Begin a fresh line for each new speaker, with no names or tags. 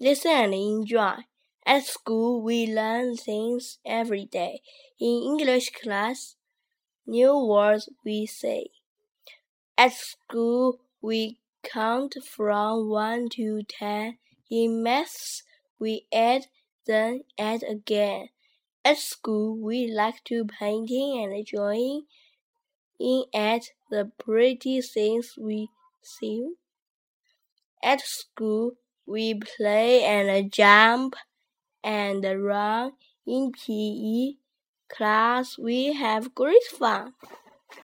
Listen and enjoy. At school, we learn things every day. In English class, new words we say. At school, we count from 1 to 10. In maths, we add, then add again. At school, we like to painting and drawing in at the pretty things we see. At school, we play and jump and run. In PE class, we have great fun.